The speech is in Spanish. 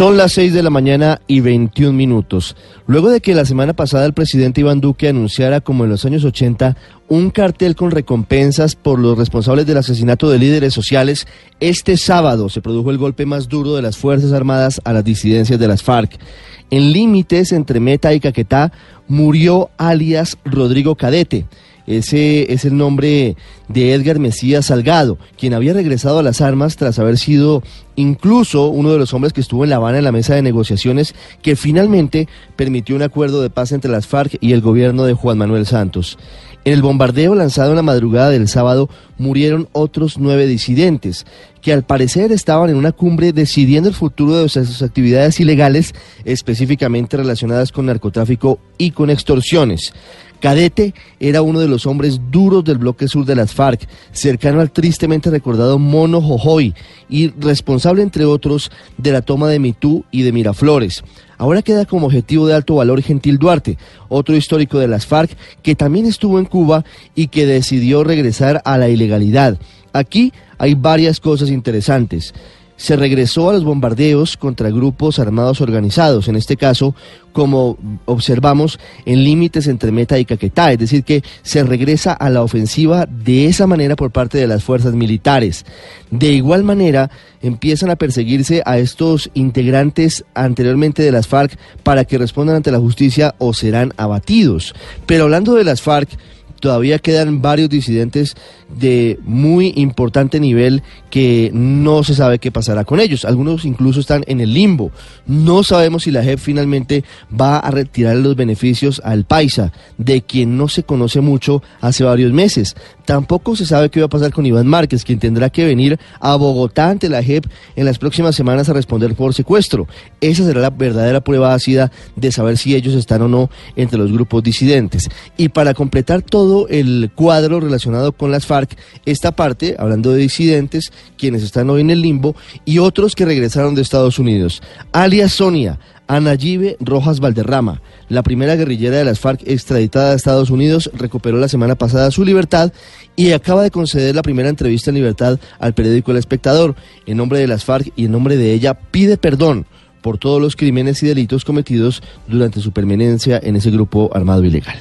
Son las 6 de la mañana y 21 minutos. Luego de que la semana pasada el presidente Iván Duque anunciara, como en los años 80, un cartel con recompensas por los responsables del asesinato de líderes sociales, este sábado se produjo el golpe más duro de las Fuerzas Armadas a las disidencias de las FARC. En límites entre Meta y Caquetá murió alias Rodrigo Cadete. Ese es el nombre de Edgar Mesías Salgado, quien había regresado a las armas tras haber sido incluso uno de los hombres que estuvo en La Habana en la mesa de negociaciones que finalmente permitió un acuerdo de paz entre las FARC y el gobierno de Juan Manuel Santos. En el bombardeo lanzado en la madrugada del sábado murieron otros nueve disidentes, que al parecer estaban en una cumbre decidiendo el futuro de sus actividades ilegales, específicamente relacionadas con narcotráfico y con extorsiones. Cadete era uno de los hombres duros del bloque sur de las FARC, cercano al tristemente recordado Mono Jojoy y responsable, entre otros, de la toma de Mitú y de Miraflores. Ahora queda como objetivo de alto valor Gentil Duarte, otro histórico de las FARC que también estuvo en Cuba y que decidió regresar a la ilegalidad. Aquí hay varias cosas interesantes se regresó a los bombardeos contra grupos armados organizados, en este caso, como observamos, en límites entre Meta y Caquetá, es decir, que se regresa a la ofensiva de esa manera por parte de las fuerzas militares. De igual manera, empiezan a perseguirse a estos integrantes anteriormente de las FARC para que respondan ante la justicia o serán abatidos. Pero hablando de las FARC, todavía quedan varios disidentes de muy importante nivel que no se sabe qué pasará con ellos. Algunos incluso están en el limbo. No sabemos si la JEP finalmente va a retirar los beneficios al paisa, de quien no se conoce mucho hace varios meses. Tampoco se sabe qué va a pasar con Iván Márquez, quien tendrá que venir a Bogotá ante la JEP en las próximas semanas a responder por secuestro. Esa será la verdadera prueba ácida de saber si ellos están o no entre los grupos disidentes. Y para completar todo el cuadro relacionado con las FARC, esta parte, hablando de disidentes, quienes están hoy en el limbo, y otros que regresaron de Estados Unidos. Alias Sonia, Anayibe Rojas Valderrama, la primera guerrillera de las FARC extraditada a Estados Unidos, recuperó la semana pasada su libertad y acaba de conceder la primera entrevista en libertad al periódico El Espectador. En nombre de las FARC y en nombre de ella pide perdón por todos los crímenes y delitos cometidos durante su permanencia en ese grupo armado ilegal.